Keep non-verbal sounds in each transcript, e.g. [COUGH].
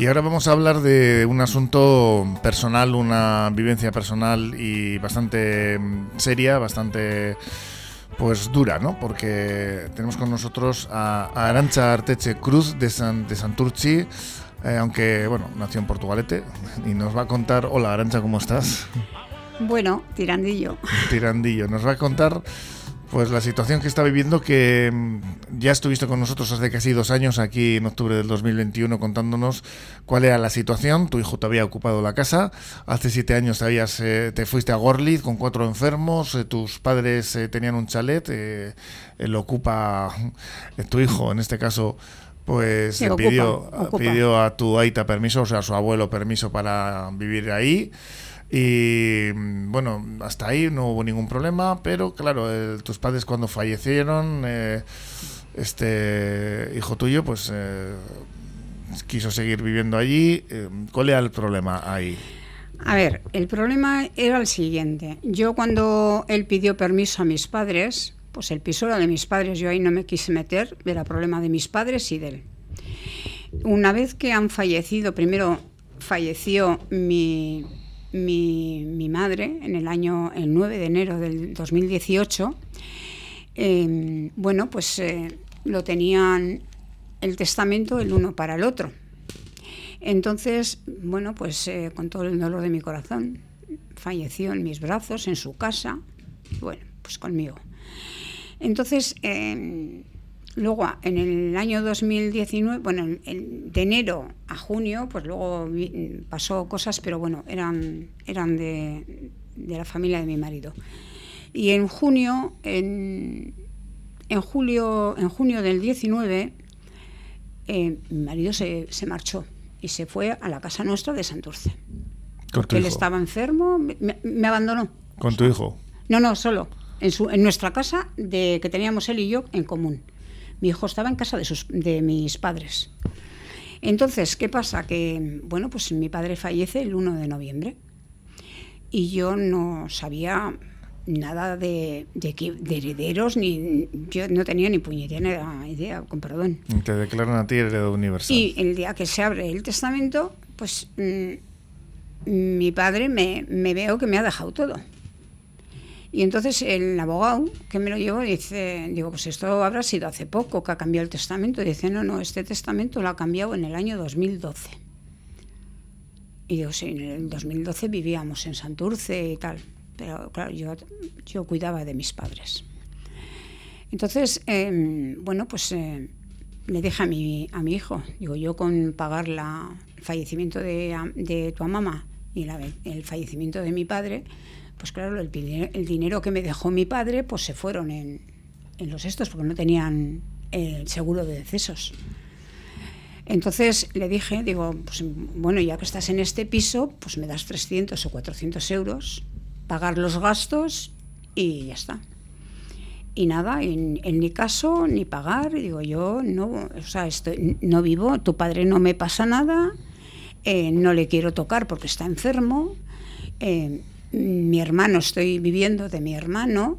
Y ahora vamos a hablar de un asunto personal, una vivencia personal y bastante mm, seria, bastante pues dura, ¿no? Porque tenemos con nosotros a, Arancha Arteche Cruz de, San, de Santurci, eh, aunque, bueno, nació en Portugalete y nos va a contar, hola Arancha, ¿cómo estás? Bueno, tirandillo. Tirandillo, nos va a contar pues la situación que está viviendo, que mm, ya estuviste con nosotros hace casi dos años, aquí en octubre del 2021, contándonos cuál era la situación. Tu hijo te había ocupado la casa. Hace siete años te, habías, eh, te fuiste a Gorlitz con cuatro enfermos. Eh, tus padres eh, tenían un chalet. lo ocupa tu hijo, en este caso pues pidió, pidió a tu aita permiso, o sea, a su abuelo permiso para vivir ahí. Y mm, bueno, hasta ahí no hubo ningún problema, pero claro, tus padres cuando fallecieron, eh, este hijo tuyo, pues eh, quiso seguir viviendo allí. Eh, ¿Cuál era el problema ahí? A ver, el problema era el siguiente. Yo cuando él pidió permiso a mis padres, pues el piso era de mis padres, yo ahí no me quise meter, era problema de mis padres y de él. Una vez que han fallecido, primero falleció mi, mi, madre en el año el 9 de enero del 2018, em, bueno, pues eh, lo tenían el testamento el uno para el otro. Entonces, bueno, pues eh, con todo el dolor de mi corazón, falleció en mis brazos, en su casa, bueno, pues conmigo. Entonces, em, Luego, en el año 2019, bueno, de enero a junio, pues luego pasó cosas, pero bueno, eran, eran de, la familia de mi marido. Y en junio, en, julio, en junio del 19, eh, mi marido se, marchó y se fue a la casa nuestra de Santurce. Porque él estaba enfermo, me, abandonó. ¿Con tu hijo? No, no, solo. En, su, en nuestra casa de, que teníamos él y yo en común. Mi hijo estaba en casa de, sus, de mis padres. Entonces, ¿qué pasa? Que, bueno, pues mi padre fallece el 1 de noviembre y yo no sabía nada de, de, herederos, ni yo no tenía ni puñetera idea, con perdón. Te declaran a ti heredero universal. Y el día que se abre el testamento, pues mm, mi padre me, me veo que me ha dejado todo. Y entonces el abogado que me lo llevó dice, digo, pues esto habrá sido hace poco que ha cambiado el testamento. Y dice, no, no, este testamento lo ha cambiado en el año 2012. Y digo, sí, en el 2012 vivíamos en Santurce y tal. Pero claro, yo, yo cuidaba de mis padres. Entonces, em, bueno, pues eh, le dije a mi, a mi hijo, digo, yo con pagar la, el fallecimiento de, de tu mamá y el fallecimiento de mi padre, pues claro, el, dinero que me dejó mi padre, pues se fueron en, los estos, porque no tenían el seguro de decesos. Entonces le dije, digo, pues bueno, ya que estás en este piso, pues me das 300 o 400 euros, pagar los gastos y ya está. Y nada, en, mi caso, ni pagar, digo yo, no, o sea, estoy, no vivo, tu padre no me pasa nada, eh, no le quiero tocar porque está enfermo, eh, mi hermano, estoy viviendo de mi hermano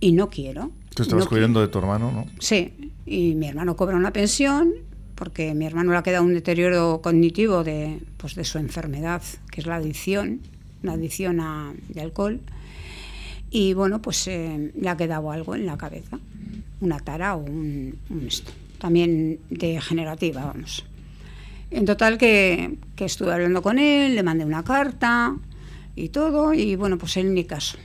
y no quiero. Tú estabas cuidando de tu hermano, ¿no? Sí, y mi hermano cobra una pensión porque mi hermano le ha quedado un deterioro cognitivo de, pues, de su enfermedad, que es la adicción, la adicción a, de alcohol. Y bueno, pues eh, le ha quedado algo en la cabeza, una tara o un, esto, también degenerativa, vamos. En total que, que estuve hablando con él, le mandé una carta, y todo, y bueno, pues él ni caso.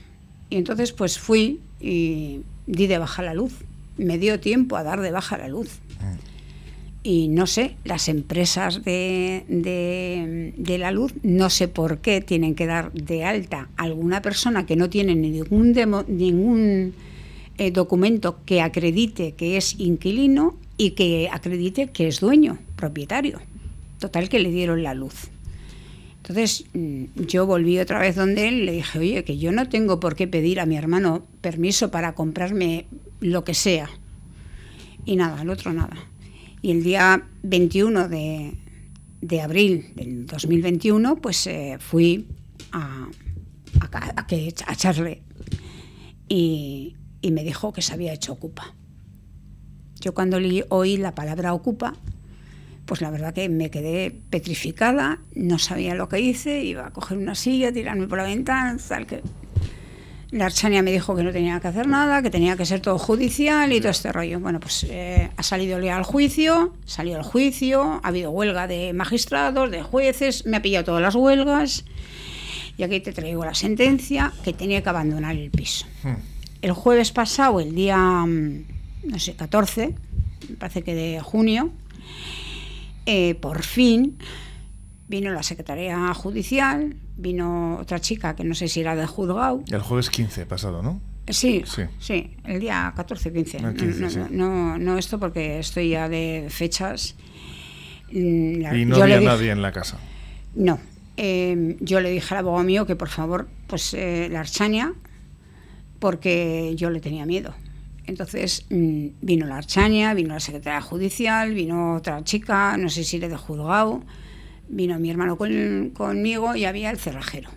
Y entonces pues fui y di de baja la luz. Me dio tiempo a dar de baja la luz. Y no sé, las empresas de, de, la luz, no sé por qué tienen que dar de alta a alguna persona que no tiene ningún, ningún eh, documento que acredite que es inquilino y que acredite que es dueño, propietario. Total que le dieron la luz. Entonces mm, yo volví otra vez donde él le dije, oye, que yo no tengo por qué pedir a mi hermano permiso para comprarme lo que sea. Y nada, el otro nada. Y el día 21 de, abril del 2021, pues eh, fui a, a, a, y, y, me dijo que se había hecho ocupa. Yo cuando oí la palabra ocupa, pues la verdad que me quedé petrificada, no sabía lo que hice, iba a coger una silla, tirarme por la ventana, tal que... La Archania me dijo que no tenía que hacer nada, que tenía que ser todo judicial y todo este rollo. Bueno, pues eh, ha salido el al juicio, salió el juicio, ha habido huelga de magistrados, de jueces, me ha pillado todas las huelgas y aquí te traigo la sentencia que tenía que abandonar el piso. Hmm. El jueves pasado, el día, mm, no sé, 14, me parece que de junio, eh, por fin vino la Secretaría Judicial, vino otra chica que no sé si era de juzgado. El jueves 15 pasado, ¿no? Sí, sí, el día 14 15. no, no, esto porque estoy ya de fechas. Mm, y no había nadie en la casa. No. Em, yo le dije al abogado mío que por favor, pues eh, la archania, porque yo le tenía miedo. Entonces mm, vino la archania, vino la secretaria judicial, vino otra chica, no sé si le de juzgado, vino mi hermano conmigo y había el cerrajero.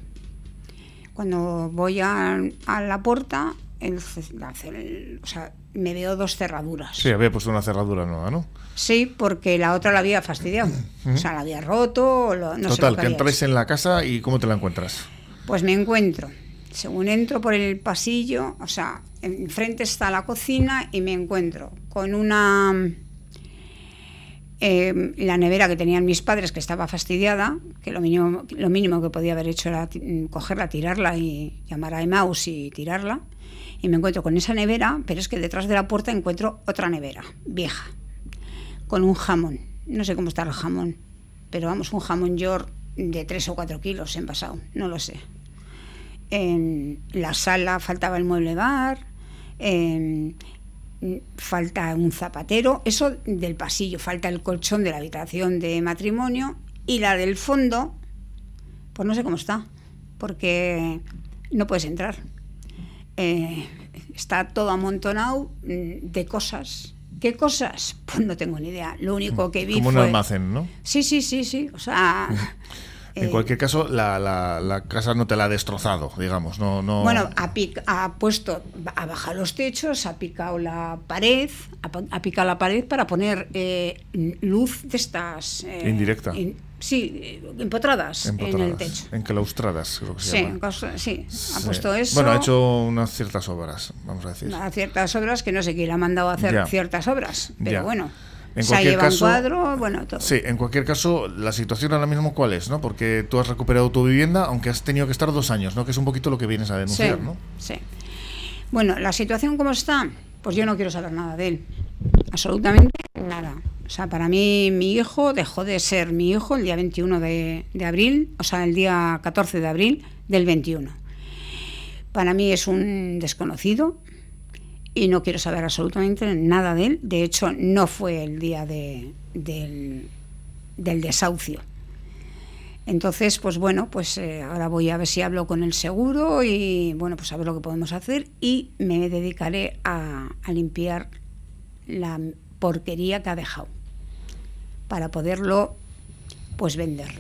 Cuando voy a, la puerta, el, o sea, me veo dos cerraduras. Sí, había puesto una cerradura nueva, ¿no? Sí, porque la otra la había fastidiado. O sea, la había roto. no Total, sé que, que entras en la casa y ¿cómo te la encuentras? Pues me encuentro según entro por el pasillo, o sea, enfrente está la cocina y me encuentro con una... Eh, la nevera que tenían mis padres, que estaba fastidiada, que lo mínimo, lo mínimo que podía haber hecho era cogerla, tirarla y llamar a Emaus y tirarla. Y me encuentro con esa nevera, pero es que detrás de la puerta encuentro otra nevera, vieja, con un jamón. No sé cómo está el jamón, pero vamos, un jamón york de 3 o 4 kilos envasado, no lo sé en la sala faltaba el mueble bar, falta un zapatero, eso del pasillo, falta el colchón de la habitación de matrimonio y la del fondo, pues no sé cómo está, porque no puedes entrar. Eh, está todo amontonado mm, de cosas. ¿Qué cosas? Pues no tengo ni idea. Lo único que vi Como un almacén, ¿no? Sí, sí, sí, sí. O sea, [LAUGHS] En eh, cualquier caso, la, la, casa no te la ha destrozado, digamos. No, no... Bueno, ha, ha puesto, ha bajado los techos, ha picado la pared, ha, picado la pared para poner eh, luz de estas... Eh, Indirecta. sí, empotradas, en el techo. Enclaustradas, creo que se llama. Sí, ha puesto eso. Bueno, ha hecho unas ciertas obras, vamos a decir. Unas ciertas obras que no sé quién le ha mandado a hacer ciertas obras, pero bueno. En cualquier caso, bueno, Sí, en cualquier caso, la situación ahora mismo cuál es, ¿no? Porque tú has recuperado tu vivienda, aunque has tenido que estar dos años, ¿no? Que es un poquito lo que vienes a denunciar, ¿no? Sí. Bueno, la situación como está, pues yo no quiero saber nada de él. Absolutamente nada. O sea, para mí mi hijo dejó de ser mi hijo el día 21 de, de abril, o sea, el día 14 de abril del 21. Para mí es un desconocido, y no quiero saber absolutamente nada de él. De hecho, no fue el día del, desahucio. Entonces, pues bueno, pues eh, ahora voy a ver si hablo con el seguro y bueno, pues a ver lo que podemos hacer y me dedicaré a, limpiar la porquería que ha dejado para poderlo pues vender.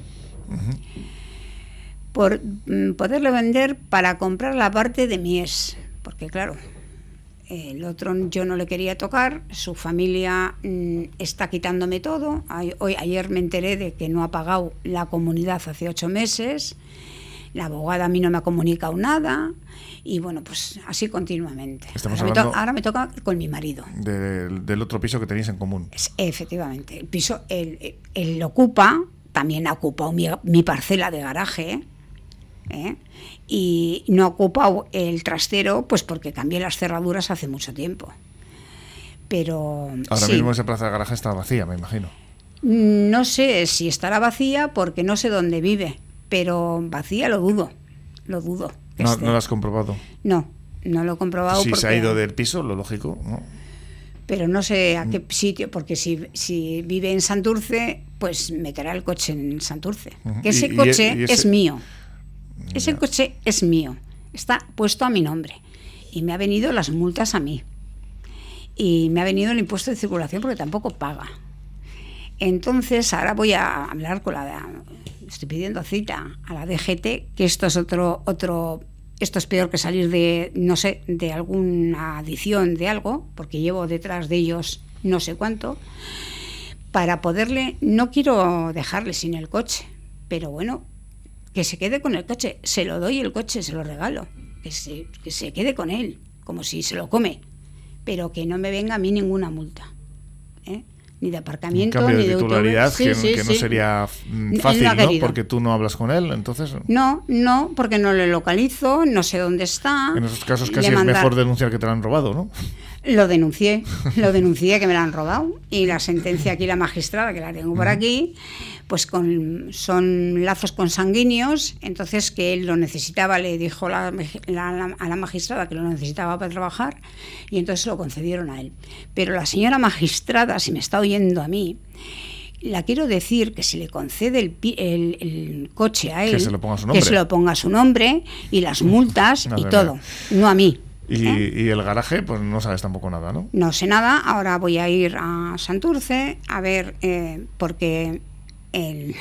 Por mm, poderlo vender para comprar la parte de mies, porque claro, el otro yo no le quería tocar, su familia mm, está quitándome todo. Hoy, ayer me enteré de que no ha pagado la comunidad hace ocho meses, la abogada a mí no me ha comunicado nada y bueno, pues así continuamente. Ahora me, toca con mi marido. del otro piso que tenéis en común. efectivamente, el piso, él, ocupa, también ha ocupado mi, mi parcela de garaje. ¿Eh? y no ha ocupado el trastero pues porque cambié las cerraduras hace mucho tiempo. Pero ahora mismo esa plaza de garaje está vacía, me imagino. No sé si estará vacía porque no sé dónde vive, pero vacía lo dudo, lo dudo. ¿No, ¿no lo has comprobado? No, no lo he comprobado. Si se ha ido del piso, lo lógico, ¿no? Pero no sé a qué sitio, porque si, si vive en Santurce, pues meterá el coche en Santurce. Que ese coche es mío. Ese coche es mío, está puesto a mi nombre y me ha venido las multas a mí. Y me ha venido el impuesto de circulación porque tampoco paga. Entonces, ahora voy a hablar con la estoy pidiendo cita a la DGT, que esto es otro otro esto es peor que salir de no sé, de alguna adición de algo, porque llevo detrás de ellos no sé cuánto para poderle, no quiero dejarle sin el coche, pero bueno, que se quede con el coche, se lo doy el coche, se lo regalo, que se, que se quede con él, como si se lo come, pero que no me venga a mí ninguna multa. ¿eh? ni de aparcamiento, cambio ni de de titularidad que, Sí, sí, que no sería mm, fácil, ¿no? Porque tú no hablas con él, entonces No, no, porque no le localizo, no sé dónde está. en esos casos casi es mejor denunciar que te lo han robado, ¿no? Lo denuncié, lo denuncié que me la han robado y la sentencia aquí, la magistrada, que la tengo por aquí, pues con, son lazos consanguíneos, entonces que él lo necesitaba, le dijo la- a la magistrada que lo necesitaba para trabajar y entonces lo concedieron a él. Pero la señora magistrada, si me está oyendo a mí, la quiero decir que si le concede el, el- el coche a Que él, se lo ponga a su que se lo ponga a su nombre y las multas [LAUGHS] y todo, no a mí. Y, ¿eh? y el garaje, pues no sabes tampoco nada, ¿no? No sé nada, ahora voy a ir a Santurce a ver, eh, porque el,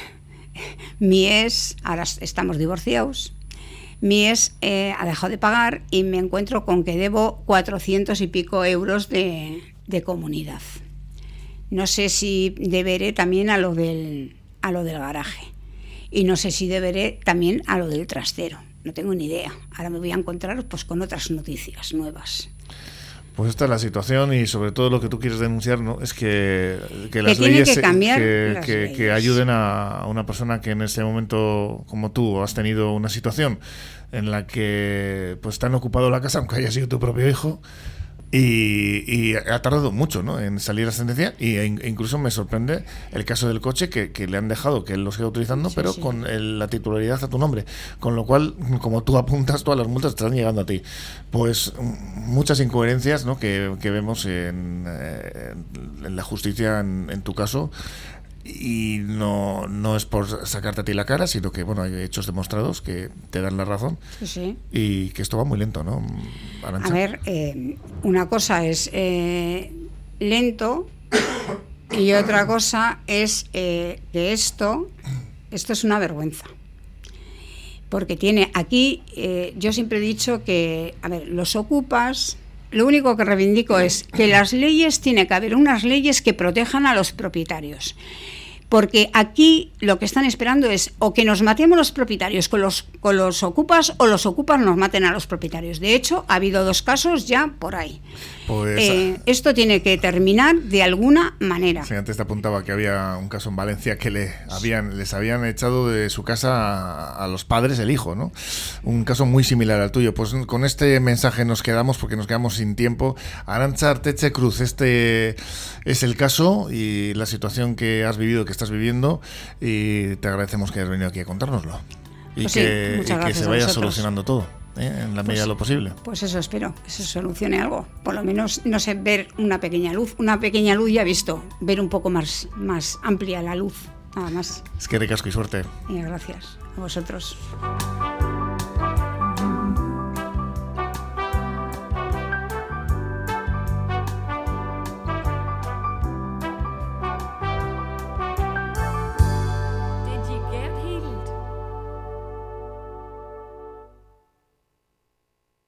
[LAUGHS] mi ex, ahora es- estamos divorciados, mi ex eh, ha dejado de pagar y me encuentro con que debo 400 y pico euros de, de comunidad. No sé si deberé también a lo del, a lo del garaje y no sé si deberé también a lo del trastero. No tengo ni idea. Ahora me voy a encontrar pues con otras noticias nuevas. Pues esta es la situación y sobre todo lo que tú quieres denunciar no es que, que las leyes que las leyes. que ayuden a, una persona que en ese momento como tú has tenido una situación en la que pues te han ocupado la casa aunque haya sido tu propio hijo y, y ha tardado mucho ¿no? en salir la sentencia y e in- incluso me sorprende el caso del coche que, que le han dejado que él lo siga utilizando Sí, pero sí. con el- la titularidad a tu nombre con lo cual como tú apuntas todas las multas están llegando a ti pues muchas incoherencias ¿no? que, que vemos en, eh, en la justicia en, en tu caso y no, no es por sacarte a ti la cara sino que bueno hay hechos demostrados que te dan la razón Sí, sí. y que esto va muy lento ¿no? A ver, eh, una cosa es eh, lento y otra cosa es eh, que esto, esto es una vergüenza. Porque tiene aquí, eh, yo siempre he dicho que, a ver, los ocupas, lo único que reivindico es que las leyes, tiene que haber unas leyes que protejan a los propietarios. Porque aquí lo que están esperando es o que nos matemos los propietarios con los, con los ocupas o los ocupas nos maten a los propietarios. De hecho, ha habido dos casos ya por ahí. Pues Eh, esto tiene que terminar de alguna manera. Sí, antes te apuntaba que había un caso en Valencia que le habían, les habían echado de su casa a, a los padres el hijo, ¿no? Un caso muy similar al tuyo. Pues con este mensaje nos quedamos porque nos quedamos sin tiempo. Arancha Arteche Cruz, este es el caso y la situación que has vivido, que estás viviendo y te agradecemos que hayas venido aquí a contárnoslo. Y Pues sí, que, y se vaya solucionando todo, ¿eh? en la medida de lo posible. Pues eso espero, que se solucione algo. Por lo menos, no sé, ver una pequeña luz. Una pequeña luz ya he visto, ver un poco más, más amplia la luz. Nada más. Es que ricasco y suerte. Y gracias a vosotros.